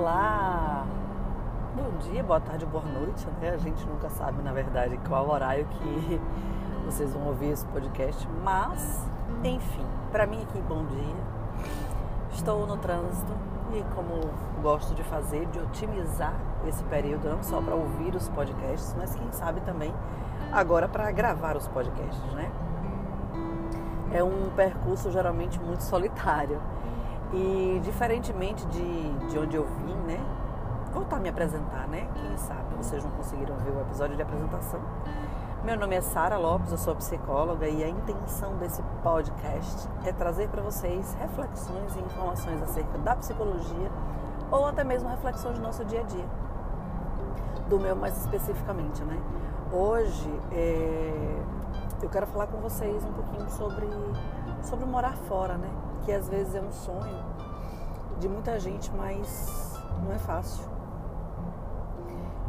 Olá! Bom dia, boa tarde, boa noite, né? A gente nunca sabe, na verdade, qual horário que vocês vão ouvir esse podcast, mas, enfim, para mim aqui, bom dia. Estou no trânsito e, como gosto de fazer, de otimizar esse período, não só para ouvir os podcasts, mas quem sabe também agora para gravar os podcasts, né? É um percurso geralmente muito solitário e diferentemente de, de onde eu vim, né? Voltar a me apresentar, né? Quem sabe vocês não conseguiram ver o episódio de apresentação. Meu nome é Sara Lopes, eu sou psicóloga e a intenção desse podcast é trazer para vocês reflexões e informações acerca da psicologia ou até mesmo reflexões do nosso dia a dia. Do meu mais especificamente, né? Hoje é, eu quero falar com vocês um pouquinho sobre, sobre morar fora, né? Que às vezes é um sonho de muita gente, mas não é fácil.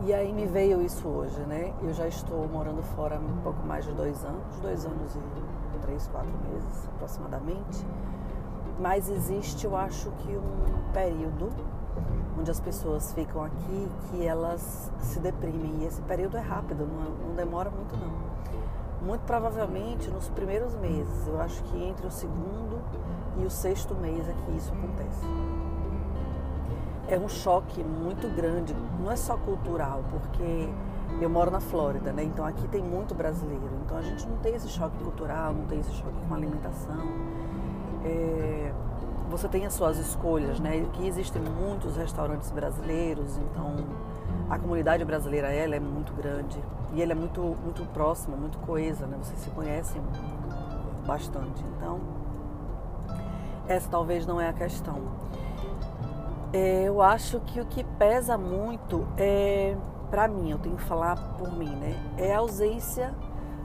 E aí me veio isso hoje, né? Eu já estou morando fora há um pouco mais de dois anos, dois anos e três, quatro meses aproximadamente. Mas existe, eu acho que um período onde as pessoas ficam aqui que elas se deprimem. E esse período é rápido, não, não demora muito não. Muito provavelmente nos primeiros meses, eu acho que entre o segundo e o sexto mês é que isso acontece. É um choque muito grande, não é só cultural, porque eu moro na Flórida, né? Então aqui tem muito brasileiro. Então a gente não tem esse choque cultural, não tem esse choque com alimentação. É, você tem as suas escolhas, né? Aqui existem muitos restaurantes brasileiros, então a comunidade brasileira ela é muito grande e ela é muito muito próxima, muito coesa, né? Vocês se conhecem bastante. Então essa talvez não é a questão. É, eu acho que o que pesa muito é, para mim, eu tenho que falar por mim, né? É a ausência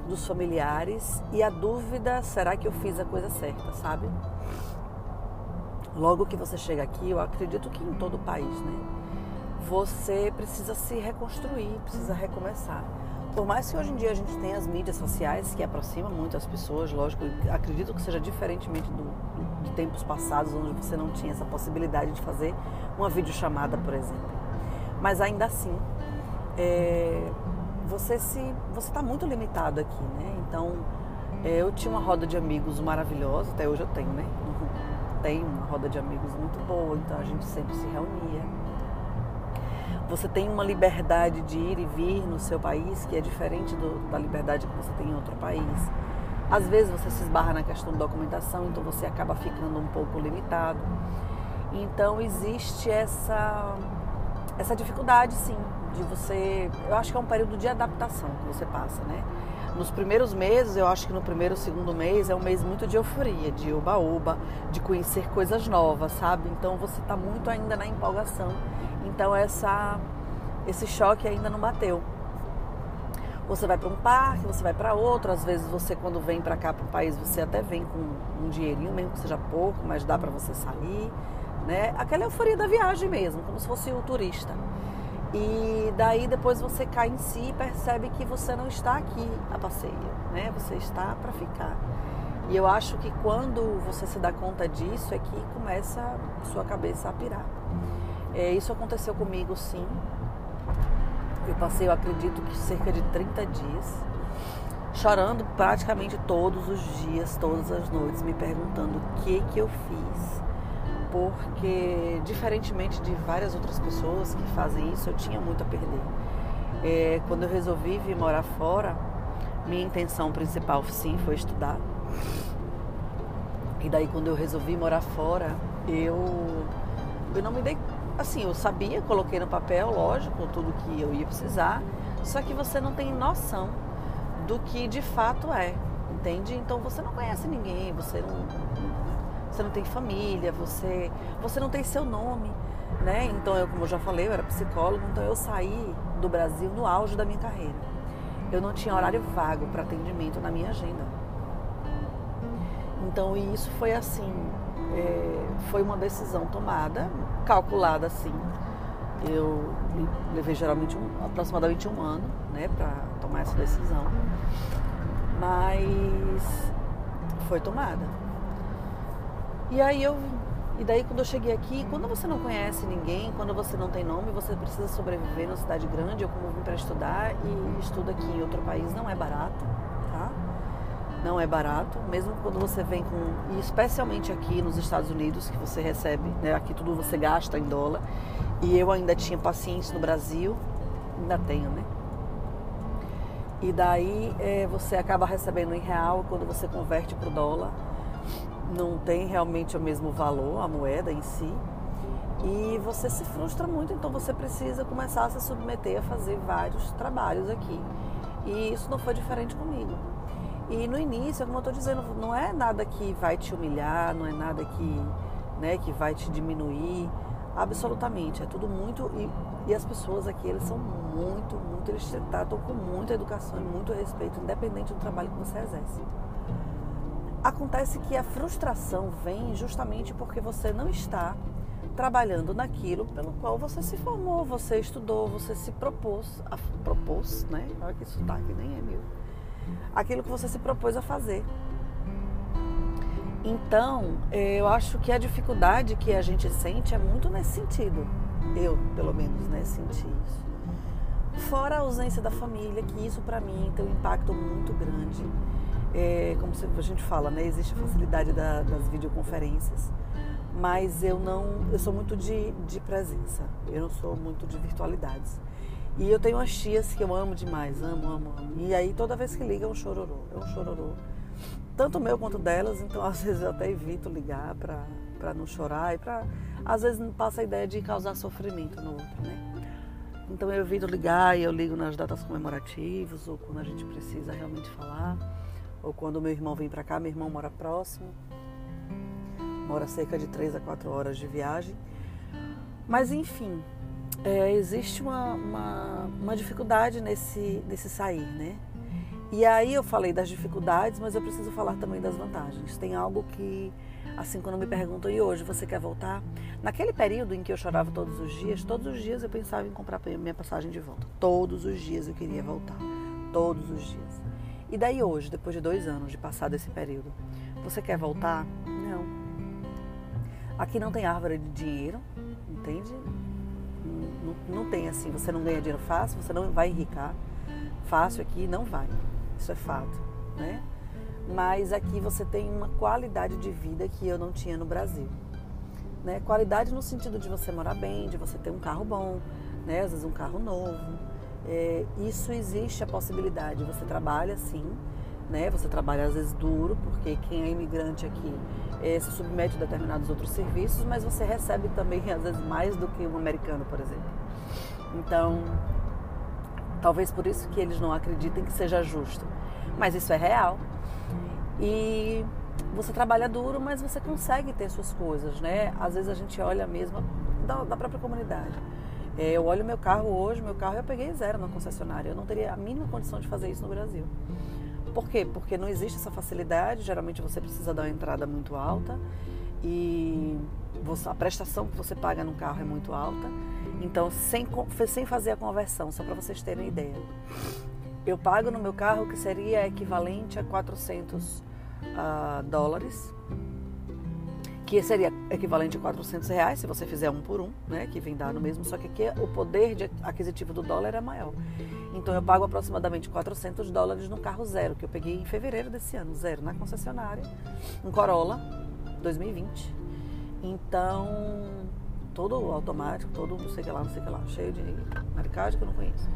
dos familiares e a dúvida, será que eu fiz a coisa certa, sabe? Logo que você chega aqui, eu acredito que em todo o país, né? Você precisa se reconstruir, precisa recomeçar. Por mais que hoje em dia a gente tenha as mídias sociais que aproximam muito as pessoas, lógico, acredito que seja diferentemente do, de tempos passados, onde você não tinha essa possibilidade de fazer uma videochamada, por exemplo. Mas ainda assim, é, você se você está muito limitado aqui, né? Então, é, eu tinha uma roda de amigos maravilhosa, até hoje eu tenho, né? Tenho uma roda de amigos muito boa, então a gente sempre se reunia você tem uma liberdade de ir e vir no seu país que é diferente do, da liberdade que você tem em outro país. Às vezes você se esbarra na questão da documentação, então você acaba ficando um pouco limitado. Então existe essa essa dificuldade, sim, de você. Eu acho que é um período de adaptação que você passa, né? Nos primeiros meses, eu acho que no primeiro, segundo mês é um mês muito de euforia, de oba-oba, de conhecer coisas novas, sabe? Então você está muito ainda na empolgação então essa, esse choque ainda não bateu. Você vai para um parque, você vai para outro. Às vezes você quando vem para cá para o país você até vem com um dinheirinho, mesmo que seja pouco, mas dá para você sair, né? Aquela euforia da viagem mesmo, como se fosse o turista. E daí depois você cai em si e percebe que você não está aqui a passeio, né? Você está para ficar. E eu acho que quando você se dá conta disso é que começa a sua cabeça a pirar. É, isso aconteceu comigo sim. Eu passei, eu acredito que cerca de 30 dias, chorando praticamente todos os dias, todas as noites, me perguntando o que que eu fiz. Porque, diferentemente de várias outras pessoas que fazem isso, eu tinha muito a perder. É, quando eu resolvi vir morar fora, minha intenção principal sim foi estudar. E daí quando eu resolvi morar fora, eu, eu não me dei assim, eu sabia, coloquei no papel, lógico, tudo que eu ia precisar, só que você não tem noção do que de fato é, entende? Então você não conhece ninguém, você não, você não tem família, você, você não tem seu nome, né? Então eu, como eu já falei, eu era psicólogo, então eu saí do Brasil no auge da minha carreira. Eu não tinha horário vago para atendimento na minha agenda. Então isso foi assim, é, foi uma decisão tomada, calculada assim. Eu levei geralmente um, aproximadamente um ano né, para tomar essa decisão. Mas foi tomada. E aí eu E daí quando eu cheguei aqui, quando você não conhece ninguém, quando você não tem nome, você precisa sobreviver numa cidade grande. Eu como vim para estudar e estudo aqui em outro país não é barato, tá? Não é barato, mesmo quando você vem com, e especialmente aqui nos Estados Unidos, que você recebe, né? Aqui tudo você gasta em dólar. E eu ainda tinha pacientes no Brasil, ainda tenho, né? E daí é, você acaba recebendo em real quando você converte para o dólar não tem realmente o mesmo valor, a moeda em si. E você se frustra muito, então você precisa começar a se submeter a fazer vários trabalhos aqui. E isso não foi diferente comigo. E no início, como eu estou dizendo, não é nada que vai te humilhar, não é nada que, né, que vai te diminuir. Absolutamente. É tudo muito. E, e as pessoas aqui, eles são muito, muito. Eles tratam com muita educação e muito respeito, independente do trabalho que você exerce. Acontece que a frustração vem justamente porque você não está trabalhando naquilo pelo qual você se formou, você estudou, você se propôs, a, propôs, né? Olha que sotaque, nem é meu. Aquilo que você se propôs a fazer. Então, eh, eu acho que a dificuldade que a gente sente é muito nesse sentido. Eu, pelo menos, né, senti isso. Fora a ausência da família, que isso para mim tem um impacto muito grande é, como a gente fala, né? Existe a facilidade da, das videoconferências, mas eu não, eu sou muito de, de presença. Eu não sou muito de virtualidades. E eu tenho umas tias que eu amo demais, amo, amo, amo. E aí toda vez que liga é um chororô, é um chororô. Tanto meu quanto delas, então às vezes eu até evito ligar para não chorar e para às vezes não passa a ideia de causar sofrimento no outro, né? Então eu evito ligar e eu ligo nas datas comemorativas ou quando a gente precisa realmente falar ou quando meu irmão vem para cá, meu irmão mora próximo, mora cerca de 3 a 4 horas de viagem. Mas enfim, é, existe uma, uma, uma, dificuldade nesse, nesse sair, né? E aí eu falei das dificuldades, mas eu preciso falar também das vantagens. Tem algo que, assim, quando me perguntam, e hoje você quer voltar? Naquele período em que eu chorava todos os dias, todos os dias eu pensava em comprar minha passagem de volta. Todos os dias eu queria voltar. Todos os dias. E daí hoje, depois de dois anos de passado esse período, você quer voltar? Não. Aqui não tem árvore de dinheiro, entende? Não, não tem assim, você não ganha dinheiro fácil, você não vai enricar fácil aqui, não vai. Isso é fato, né? Mas aqui você tem uma qualidade de vida que eu não tinha no Brasil. Né? Qualidade no sentido de você morar bem, de você ter um carro bom, né? às vezes um carro novo, é, isso existe a possibilidade. Você trabalha sim, né? Você trabalha às vezes duro, porque quem é imigrante aqui é, se submete a determinados outros serviços, mas você recebe também às vezes mais do que um americano, por exemplo. Então, talvez por isso que eles não acreditem que seja justo. Mas isso é real. E você trabalha duro, mas você consegue ter suas coisas, né? Às vezes a gente olha mesmo da, da própria comunidade. É, eu olho meu carro hoje, meu carro eu peguei zero na concessionária. Eu não teria a mínima condição de fazer isso no Brasil. Por quê? Porque não existe essa facilidade. Geralmente você precisa dar uma entrada muito alta e a prestação que você paga no carro é muito alta. Então, sem, sem fazer a conversão, só para vocês terem ideia. Eu pago no meu carro que seria equivalente a 400 uh, ah, dólares que seria equivalente a 400 reais se você fizer um por um, né, que vem no mesmo, só que aqui o poder de aquisitivo do dólar é maior. Então eu pago aproximadamente 400 dólares no carro zero, que eu peguei em fevereiro desse ano, zero, na concessionária, um Corolla 2020. Então, todo automático, todo não sei o que lá, não sei o que lá, cheio de marcagem que eu não conheço.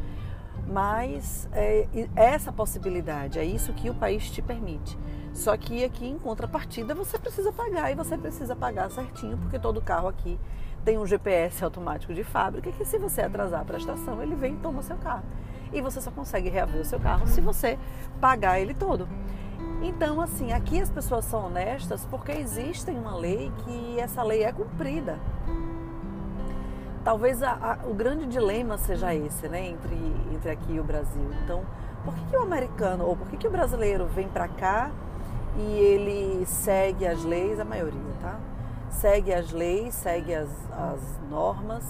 Mas é, essa possibilidade, é isso que o país te permite. Só que aqui em contrapartida você precisa pagar e você precisa pagar certinho, porque todo carro aqui tem um GPS automático de fábrica que se você atrasar a prestação, ele vem e toma o seu carro. E você só consegue reaver o seu carro se você pagar ele todo. Então, assim, aqui as pessoas são honestas porque existe uma lei que essa lei é cumprida. Talvez a, a, o grande dilema seja esse, né, entre, entre aqui e o Brasil. Então, por que, que o americano ou por que, que o brasileiro vem para cá e ele segue as leis, a maioria, tá? Segue as leis, segue as, as normas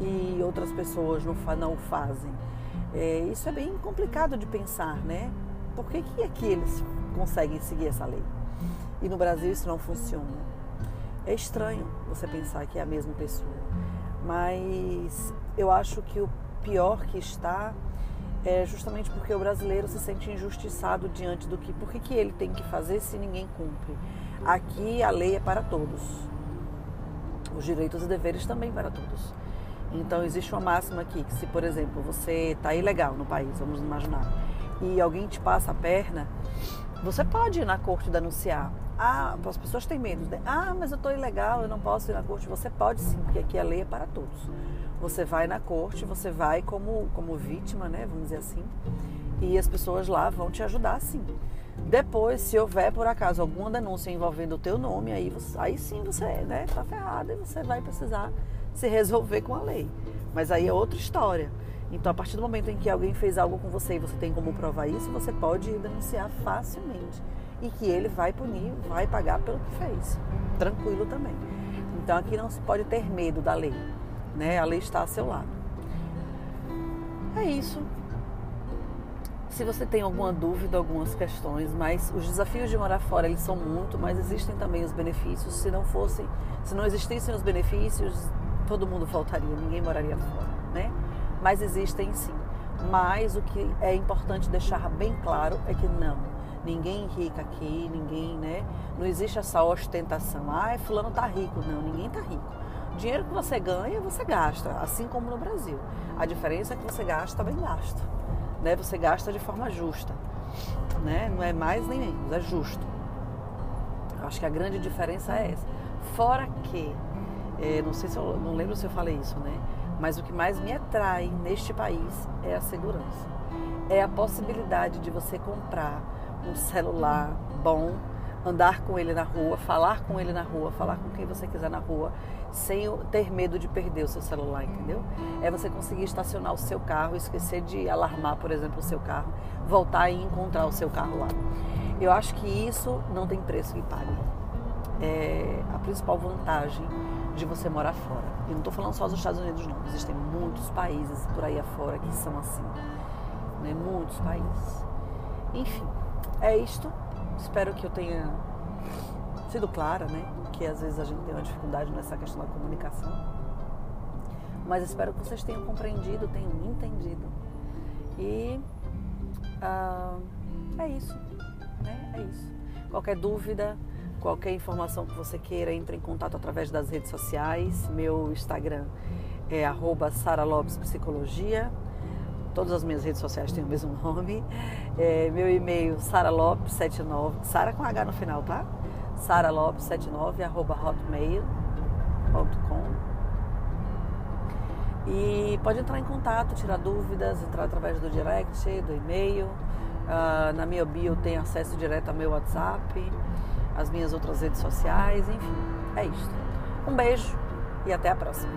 e outras pessoas não, não o fazem. É, isso é bem complicado de pensar, né? Por que, que aqui eles conseguem seguir essa lei? E no Brasil isso não funciona. É estranho você pensar que é a mesma pessoa, mas eu acho que o pior que está é justamente porque o brasileiro se sente injustiçado diante do que, por que ele tem que fazer se ninguém cumpre. Aqui a lei é para todos, os direitos e deveres também para todos. Então existe uma máxima aqui que se, por exemplo, você está ilegal no país, vamos imaginar, e alguém te passa a perna, você pode ir na corte denunciar. Ah, as pessoas têm medo. Né? Ah, mas eu estou ilegal, eu não posso ir na corte. Você pode sim, porque aqui a lei é para todos. Você vai na corte, você vai como, como vítima, né? Vamos dizer assim. E as pessoas lá vão te ajudar sim. Depois, se houver por acaso alguma denúncia envolvendo o teu nome, aí, você, aí sim você né, tá ferrado e você vai precisar se resolver com a lei. Mas aí é outra história. Então, a partir do momento em que alguém fez algo com você e você tem como provar isso, você pode denunciar facilmente. E que ele vai punir, vai pagar pelo que fez. Tranquilo também. Então, aqui não se pode ter medo da lei. Né? A lei está a seu lado. É isso. Se você tem alguma dúvida, algumas questões, mas os desafios de morar fora eles são muito, mas existem também os benefícios. Se não fossem, se não existissem os benefícios, todo mundo faltaria, ninguém moraria fora? Mas existem sim. Mas o que é importante deixar bem claro é que não, ninguém rica aqui, ninguém, né? Não existe essa ostentação. Ah, fulano tá rico. Não, ninguém tá rico. O dinheiro que você ganha, você gasta, assim como no Brasil. A diferença é que você gasta bem gasto. Né? Você gasta de forma justa. Né? Não é mais nem menos, é justo. Eu acho que a grande diferença é essa. Fora que é, não sei se eu não lembro se eu falei isso, né? Mas o que mais me atrai neste país é a segurança. É a possibilidade de você comprar um celular bom, andar com ele na rua, falar com ele na rua, falar com quem você quiser na rua, sem ter medo de perder o seu celular, entendeu? É você conseguir estacionar o seu carro, esquecer de alarmar, por exemplo, o seu carro, voltar e encontrar o seu carro lá. Eu acho que isso não tem preço que pague. É a principal vantagem de você morar fora. E não estou falando só dos Estados Unidos, não. Existem muitos países por aí afora que são assim. Né? Muitos países. Enfim, é isto. Espero que eu tenha sido clara, né? Que às vezes a gente tem uma dificuldade nessa questão da comunicação. Mas espero que vocês tenham compreendido, tenham entendido. E uh, é isso. Né? É isso. Qualquer dúvida, Qualquer informação que você queira, entre em contato através das redes sociais. Meu Instagram é @saralopespsicologia. Todas as minhas redes sociais têm o mesmo nome. É, meu e-mail saralopes79, Sara com H no final, tá? saralopes79 hotmail.com e pode entrar em contato, tirar dúvidas, entrar através do direct, do e-mail. Uh, na minha bio tem acesso direto ao meu WhatsApp as minhas outras redes sociais, enfim, é isso. Um beijo e até a próxima.